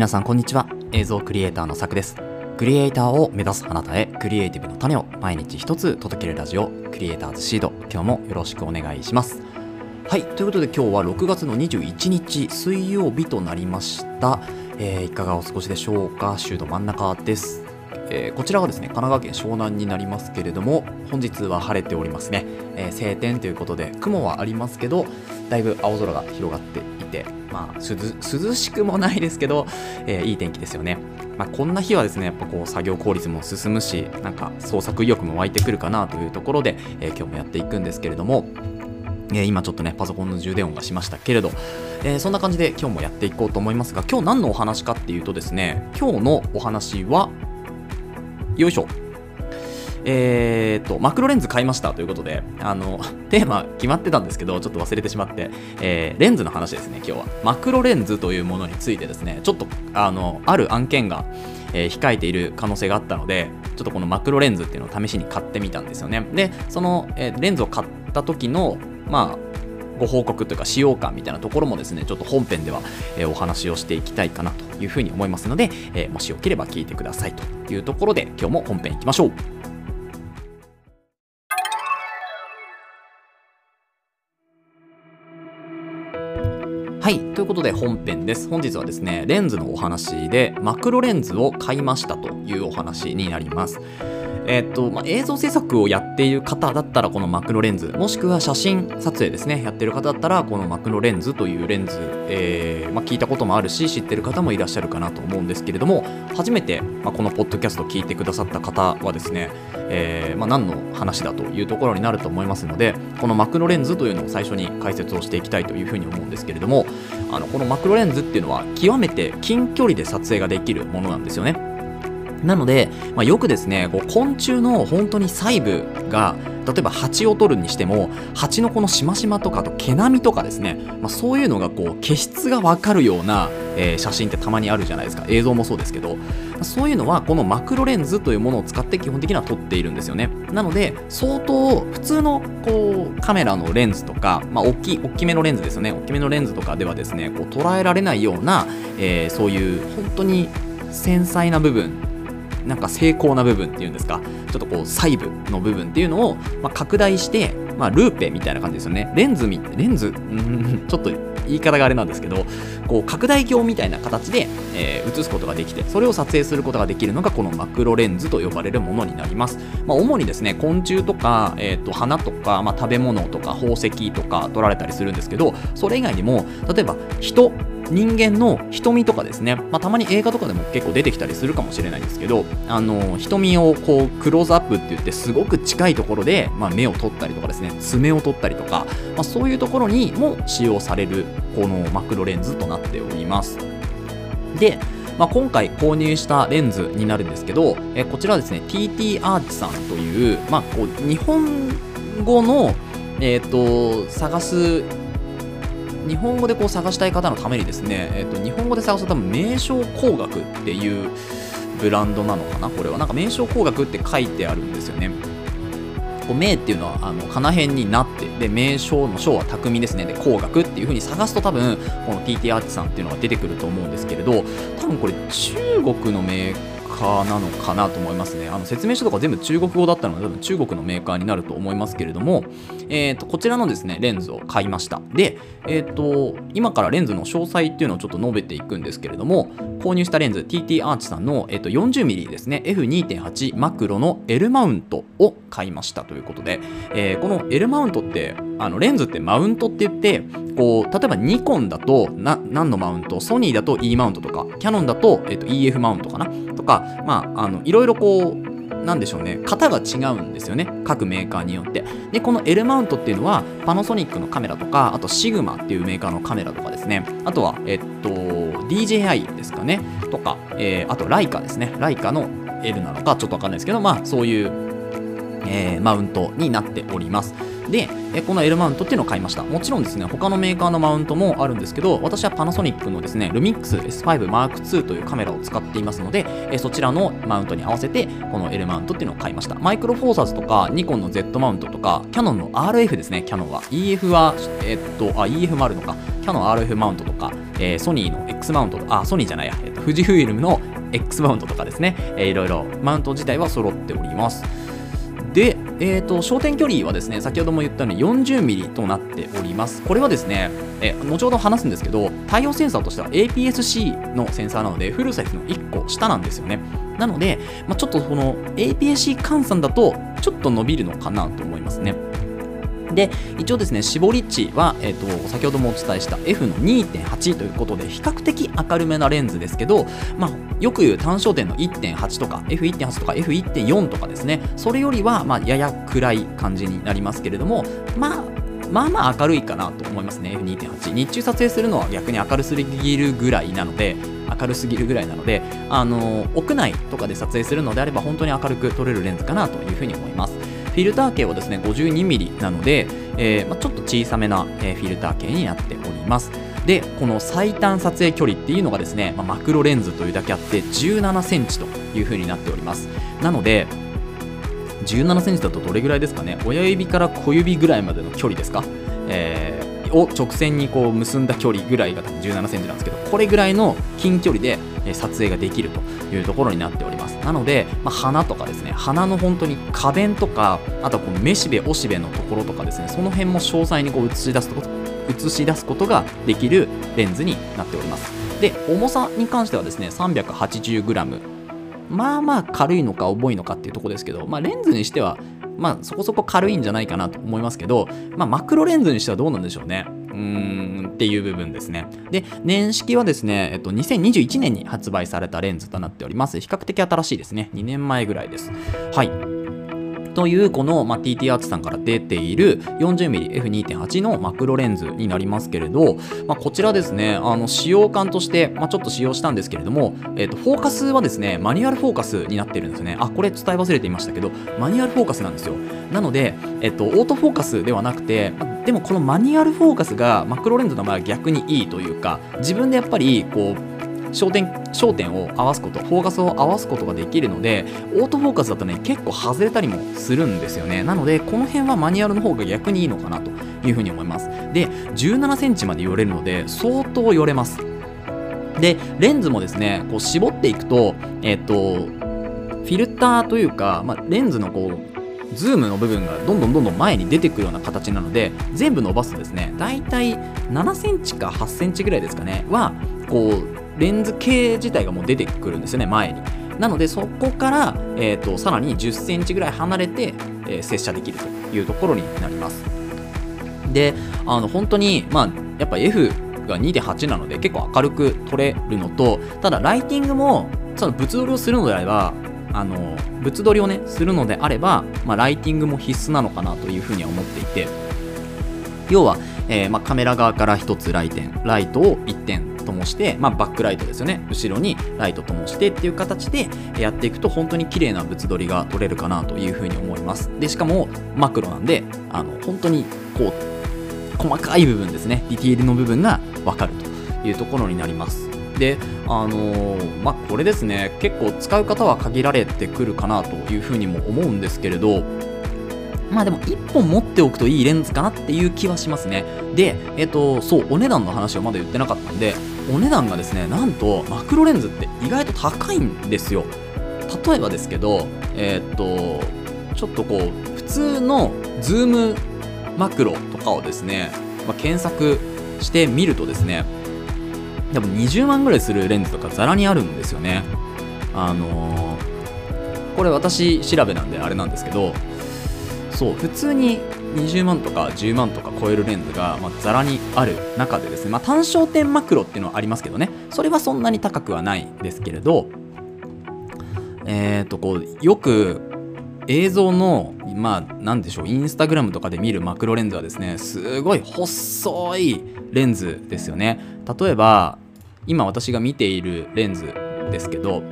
皆さんこんにちは。映像クリエイターのさくです。クリエイターを目指すあなたへクリエイティブの種を毎日一つ届けるラジオクリエイターズシード。今日もよろしくお願いします。はいということで今日は6月の21日水曜日となりました、えーいかがお過ごしでしょうか？週の真ん中です。えーこちらはですね神奈川県湘南になりますけれども本日は晴れておりますね、えー晴天ということで雲はありますけどだいぶ青空が広がっててまあ涼しくもないですけど、えーいい天気ですよね。まあ、こんな日はですねやっぱこう作業効率も進むしなんか創作意欲も湧いてくるかなというところで、えー今日もやっていくんですけれどもえー今ちょっとねパソコンの充電音がしましたけれど、えーそんな感じで今日もやっていこうと思いますが今日何のお話かっていうとですね今日のお話はよいしょ。えー、とマクロレンズ買いましたということであの テーマ決まってたんですけどちょっと忘れてしまって、えーレンズの話ですね今日は。マクロレンズというものについてですねちょっとあのある案件が、えー控えている可能性があったのでちょっとこのマクロレンズっていうのを試しに買ってみたんですよね。でその、えーレンズを買った時のまあご報告というか使用感みたいなところもですねちょっと本編では、えお話をしていきたいかなというふうに思いますので、えもしよければ聞いてくださいというところで今日も本編いきましょう。はい。ということで本編です。本日はですねレンズのお話でマクロレンズを買いましたというお話になります。えっとまあ、映像制作をやっている方だったらこのマクロレンズもしくは写真撮影ですねやってる方だったらこのマクロレンズというレンズ、えーまあ、聞いたこともあるし知ってる方もいらっしゃるかなと思うんですけれども初めて、まあ、このポッドキャスト聞いてくださった方はですね、えーま、何の話だというところになると思いますのでこのマクロレンズというのを最初に解説をしていきたいというふうに思うんですけれどもあのこのマクロレンズっていうのは極めて近距離で撮影ができるものなんですよね。なので、まあ、よくですねこう昆虫の本当に細部が例えば蜂を取るにしても蜂のこのしましまとかと毛並みとかですね、まあ、そういうのがこう毛質が分かるような、えー写真ってたまにあるじゃないですか。映像もそうですけど。そういうのはこのマクロレンズというものを使って基本的には撮っているんですよね。なので相当普通のこうカメラのレンズとか、まあ、大きい大きめのレンズですよね。大きめのレンズとかではですねこう捉えられないような、えーそういう本当に繊細な部分なんか精巧な部分っていうんですか？ちょっとこう細部の部分っていうのを、まあ、拡大して、まあ、ルーペみたいな感じですよね。レンズみレンズ？う んちょっと言い方があれなんですけどこう拡大鏡みたいな形で、えー映すことができてそれを撮影することができるのがこのマクロレンズと呼ばれるものになります、まあ、主にですね昆虫とか、えー、と花とか、まあ、食べ物とか宝石とか撮られたりするんですけどそれ以外にも例えば人人間の瞳とかですね、まあ、たまに映画とかでも結構出てきたりするかもしれないんですけどあの瞳をこうクローズアップって言ってすごく近いところで、まあ、目を取ったりとかですね。爪を取ったりとか、まあ、そういうところにも使用されるこのマクロレンズとなっております。で、まあ、今回購入したレンズになるんですけどえこちらはですね TT アーチさんという,、まあ、こう日本語のえー、と探す日本語でこう探したい方のためにですね、えっと日本語で探すと多分名称工学っていうブランドなのかなこれは。なんか名称工学って書いてあるんですよね。こう名っていうのはあのかな辺になってで名称の称は匠ですね。で工学っていう風に探すと多分この TT アーチさんっていうのが出てくると思うんですけれど多分これ中国のメーカーなのかなと思いますね。あの説明書とか全部中国語だったので多分中国のメーカーになると思いますけれども、えー、とこちらのですねレンズを買いました。で、えー、と今からレンズの詳細っていうのをちょっと述べていくんですけれども購入したレンズ TT アーチさんの、えー、と 40mm ですね F2.8 マクロの L マウントを買いましたということで、えーこの L マウントってあのレンズってマウントって言ってこう例えばニコンだと何のマウント？ソニーだと E マウントとかキヤノンだと,、えー、と EF マウントかな？とかまああのいろいろこうなんでしょうね。型が違うんですよね。各メーカーによって。でこの L マウントっていうのはパナソニックのカメラとかあとシグマっていうメーカーのカメラとかですね。あとはえっと DJI ですかね。とか、えーあとライカですね。ライカの L なのかちょっとわかんないですけどまあそういう、えーマウントになっております。で、この L マウントっていうのを買いました。もちろんですね、他のメーカーのマウントもあるんですけど、私はパナソニックのですね、ルミックス S5 Mark II というカメラを使っていますので、えそちらのマウントに合わせて、この L マウントっていうのを買いました。マイクロフォーサーズとか、ニコンの Z マウントとか、キャノンの RF ですね、キャノンは。EF は、えっと、あ、EF もあるのか。キャノン RF マウントとか、えー、ソニーの X マウントとか、あ、ソニーじゃないや、えっと、富士フイルムの X マウントとかですね、えー、いろいろマウント自体は揃っております。えーと、焦点距離はですね先ほども言ったように 40mm となっております。これはですね、え後ほど話すんですけど対応センサーとしては APS-C のセンサーなのでフルサイズの1個下なんですよね。なので、まあ、ちょっとこの APS-C 換算だとちょっと伸びるのかなと思いますね。で一応ですね絞り値は、えーと、先ほどもお伝えした F の2.8ということで比較的明るめなレンズですけど、まあ、よく言う単焦点の1.8とか F1.8 とか F1.4 とかですね。それよりはまあやや暗い感じになりますけれどもまあまあまあ明るいかなと思いますね F2.8 日中撮影するのは逆に明るすぎるぐらいなので明るすぎるぐらいなのであの屋内とかで撮影するのであれば本当に明るく撮れるレンズかなというふうに思います。フィルター径はですね 52mm なので、えー、まあ、ちょっと小さめな、えー、フィルター径になっております。でこの最短撮影距離っていうのがですね、まあ、マクロレンズというだけあって17センチという風になっております。なので17センチだとどれぐらいですかね？親指から小指ぐらいまでの距離ですか、えー、を直線にこう結んだ距離ぐらいが17センチなんですけどこれぐらいの近距離で撮影ができるというところになっております。なので、まあ、鼻とかですね鼻の本当に花弁とかあとはこのめしべおしべのところとかですねその辺も詳細にこう映し出すこと映し出すことができるレンズになっておりますで重さに関してはですね 380g まあまあ軽いのか重いのかっていうとこですけど、まあ、レンズにしてはまあそこそこ軽いんじゃないかなと思いますけど、まあ、マクロレンズにしてはどうなんでしょうねうーんっていう部分ですね。で、年式はですね、えっと、2021年に発売されたレンズとなっております。比較的新しいですね。2年前ぐらいです。はい。というこの、まあ、TT アーツさんから出ている 40mmF2.8 のマクロレンズになりますけれど、まあ、こちらですねあの使用感として、まあ、ちょっと使用したんですけれども、えーと、フォーカスはですねマニュアルフォーカスになってるんですね。あこれ伝え忘れていましたけどマニュアルフォーカスなんですよ。なので、えっ、と、オートフォーカスではなくてでもこのマニュアルフォーカスがマクロレンズの場合は逆にいいというか自分でやっぱりこう焦点焦点を合わすことフォーカスを合わすことができるのでオートフォーカスだとね結構外れたりもするんですよね。なのでこの辺はマニュアルの方が逆にいいのかなというふうに思います。で1 7センチまで寄れるので相当寄れます。でレンズもですねこう絞っていくとえっ、とフィルターというか、まあ、レンズのこうズームの部分がどんどんどんどん前に出てくるような形なので全部伸ばすとですねだいたい7センチか8センチぐらいですかねはこうレンズ系自体がもう出てくるんですよね前に。なのでそこから、えーと、さらに1 0センチぐらい離れて、えー、接写できるというところになります。であの本当にまあやっぱ F が2.8なので結構明るく撮れるのとただライティングもその物撮りをするのであればあの物撮りをねするのであれば、まあ、ライティングも必須なのかなというふうには思っていて。要は、えーまあ、カメラ側から1つライライトを1点灯して、まあ、バックライトですよね。後ろにライト灯してっていう形でやっていくと本当に綺麗な物撮りが撮れるかなというふうに思います。でしかもマクロなんであの本当にこう細かい部分ですね。ディティールの部分が分かるというところになります。であのー、まあこれですね。結構使う方は限られてくるかなというふうにも思うんですけれどまあでも1本持っておくといいレンズかなっていう気はしますね。で、えっ、と、そう、お値段の話をまだ言ってなかったんで、お値段がですね、なんとマクロレンズって意外と高いんですよ。例えばですけど、えっ、と、ちょっとこう、普通のズームマクロとかをですね、まあ、検索してみるとですね、多分20万ぐらいするレンズとかザラにあるんですよね。あのー、これ私調べなんであれなんですけど、そう。普通に20万とか10万とか超えるレンズが、まあ、にある中でですね、まあ、単焦点マクロっていうのはありますけどね。それはそんなに高くはないですけれどえっ、ー、とこうよく映像のまあなんでしょうインスタグラムとかで見るマクロレンズはですねすごい細いレンズですよね。例えば今私が見ているレンズですけど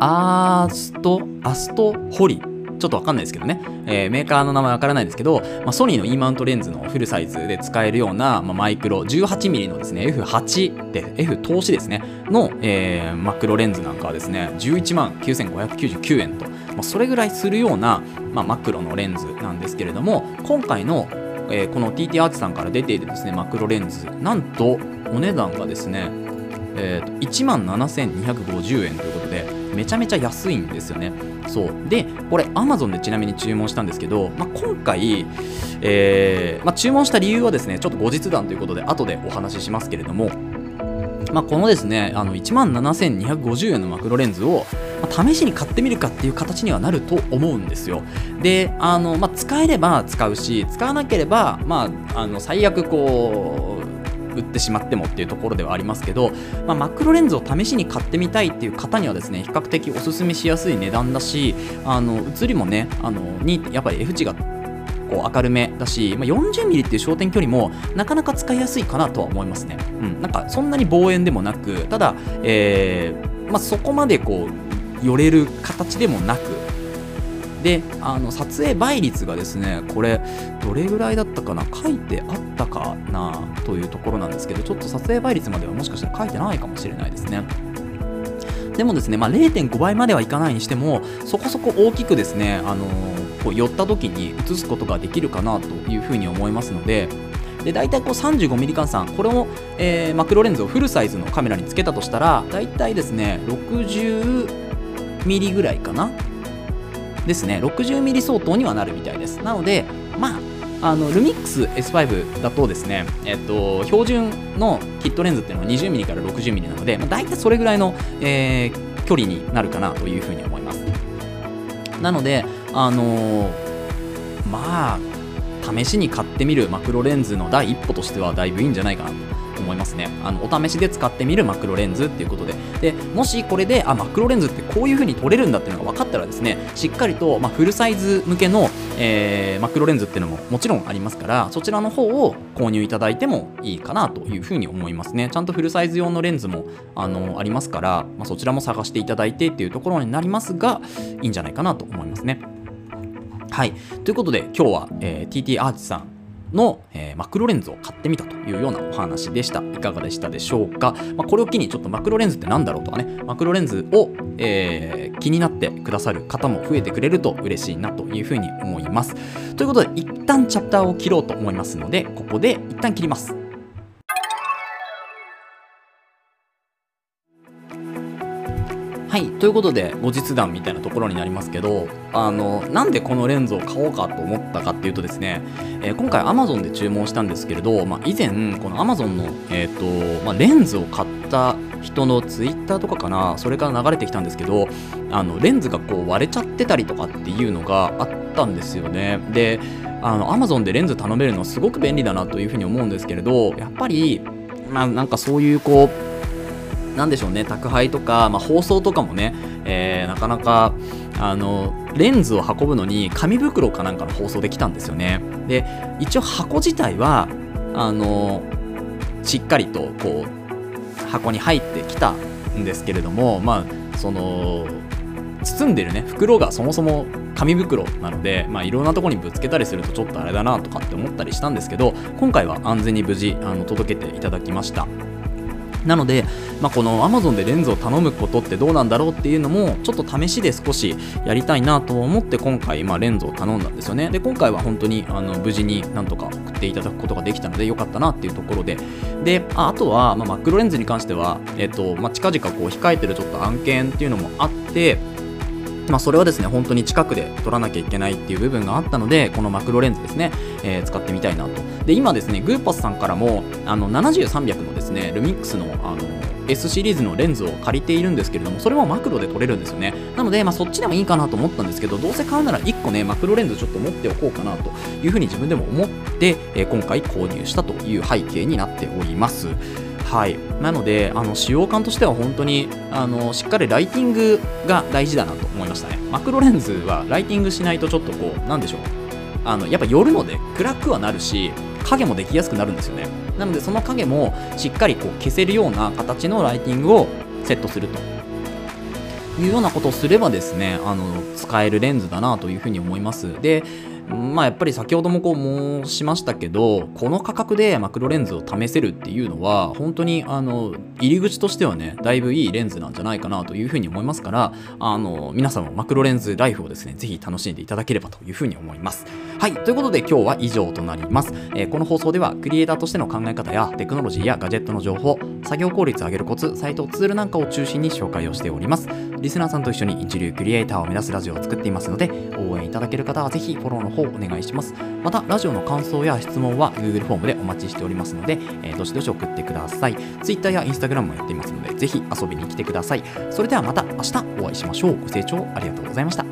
アーストアストホリちょっとわかんないですけどね、えー、メーカーの名前わからないですけど、まあ、ソニーの E マウントレンズのフルサイズで使えるような、まあ、マイクロ 18mm のですね F8 で F 投資ですねの、えー、マクロレンズなんかはですね11万9599円と、まあ、それぐらいするような、まあ、マクロのレンズなんですけれども今回のえー、この TT アーチさんから出ているですねマクロレンズなんとお値段がですね、えー、1万7250円というめちゃめちゃ安いんですよね。そうでこれ Amazon でちなみに注文したんですけど、まあ、今回、えーまあ、注文した理由はですねちょっと後日談ということで後でお話ししますけれどもまあ、このですねあの1万7250円のマクロレンズを、ま、試しに買ってみるかっていう形にはなると思うんですよであの、まあ、使えれば使うし使わなければ、まあ、あの最悪こう売ってしまってもっていうところではありますけど、まあ、マクロレンズを試しに買ってみたいっていう方にはですね比較的おすすめしやすい値段だしあの写りもねあのにやっぱり F 値がこう明るめだし、まあ、40mm っていう焦点距離もなかなか使いやすいかなとは思いますね。うん、なんかそんなに望遠でもなくただ、えーまあ、そこまでこう寄れる形でもなくであの撮影倍率がですねこれどれぐらいだったかな書いてあったかなというところなんですけどちょっと撮影倍率まではもしかしたら書いてないかもしれないですね。でもですね、まあ、0.5倍まではいかないにしてもそこそこ大きくですね、あのー、こう寄った時に映すことができるかなというふうに思いますのでで大体こう 35mm 換算これを、えー、マクロレンズをフルサイズのカメラにつけたとしたら大体ですね 60mm ぐらいかなですね 60mm 相当にはなるみたいです。なのでまああのルミックス S5 だとですね、えっと、標準のキットレンズっていうのは 20mm から 60mm なので、まあ、大体それぐらいの、えー、距離になるかなというふうに思います。なのであのー、まあ試しに買ってみるマクロレンズの第一歩としてはだいぶいいんじゃないかなと。思いますね。あのお試しで使ってみるマクロレンズっていうことで。でもしこれであマクロレンズってこういう風に撮れるんだっていうのが分かったらですねしっかりと、まあ、フルサイズ向けの、えー、マクロレンズっていうのももちろんありますからそちらの方を購入いただいてもいいかなというふうに思いますね。ちゃんとフルサイズ用のレンズもあのありますから、まあ、そちらも探していただいてっていうところになりますがいいんじゃないかなと思いますね。はい。ということで今日は、えー、TT アーチさんの、えー、マクロレンズを買ってみたというようなお話でした。いかがでしたでしょうか、まあ、これを機にちょっとマクロレンズって何だろうとかね、マクロレンズを、えー、気になってくださる方も増えてくれると嬉しいなというふうに思います。ということで、一旦チャプターを切ろうと思いますので、ここで一旦切ります。はい、ということで後日談みたいなところになりますけどあのなんでこのレンズを買おうかと思ったかっていうとですね、えー、今回 Amazon で注文したんですけれど、まあ、以前この Amazon の、えーとまあ、レンズを買った人の Twitter とかかなそれから流れてきたんですけどあのレンズがこう割れちゃってたりとかっていうのがあったんですよね。であの Amazon でレンズ頼めるのすごく便利だなというふうに思うんですけれどやっぱりまあなんかそういうこうなんでしょうね、宅配とか、まあ、放送とかもね、えー、なかなか、あの、レンズを運ぶのに紙袋かなんかの放送できたんですよね。で、一応箱自体は、あの、しっかりと、こう、箱に入ってきたんですけれども、まあ、その、包んでるね、袋がそもそも紙袋なので、まあ、いろんなとこにぶつけたりするとちょっとあれだなとかって思ったりしたんですけど今回は安全に無事あの届けていただきましたなので、まあ、この Amazon でレンズを頼むことってどうなんだろうっていうのもちょっと試しで少しやりたいなと思って今回、まあ、レンズを頼んだんですよね。で今回は本当にあの無事になんとか送っていただくことができたので良かったなっていうところで。であとは、まあ、マクロレンズに関しては、えっとまあ、近々こう控えてるちょっと案件っていうのもあってまあ、それはですね、本当に近くで撮らなきゃいけないっていう部分があったので、このマクロレンズですね、えー、使ってみたいなと。で、今ですね、グーパスさんからも、あの、7300のですね、ルミックスの、あの、S シリーズのレンズを借りているんですけれども、それもマクロで撮れるんですよね。なので、まあ、そっちでもいいかなと思ったんですけど、どうせ買うなら1個ね、マクロレンズちょっと持っておこうかなというふうに自分でも思って、えー、今回購入したという背景になっております。はい、なのであの使用感としては本当にあのしっかりライティングが大事だなと思いましたね。マクロレンズはライティングしないとちょっとこうなんでしょう。あのやっぱ寄るので暗くはなるし影もできやすくなるんですよね。なのでその影もしっかりこう消せるような形のライティングをセットすると。いうようなことをすればですねあの使えるレンズだなというふうに思います。でまあやっぱり先ほどもこう申しましたけどこの価格でマクロレンズを試せるっていうのは本当にあの入り口としてはねだいぶいいレンズなんじゃないかなというふうに思いますからあの皆さんもマクロレンズライフをですねぜひ楽しんでいただければというふうに思います。はいということで今日は以上となります、えー、この放送ではクリエイターとしての考え方やテクノロジーやガジェットの情報作業効率を上げるコツサイトツールなんかを中心に紹介をしております。リスナーさんと一緒に一流クリエイターを目指すラジオを作っていますので応援いただける方はぜひフォローの方お願いします。またラジオの感想や質問は Google フォームでお待ちしておりますので、えー、どしどし送ってください Twitter や Instagram もやっていますのでぜひ遊びに来てください。それではまた明日お会いしましょう。ご清聴ありがとうございました。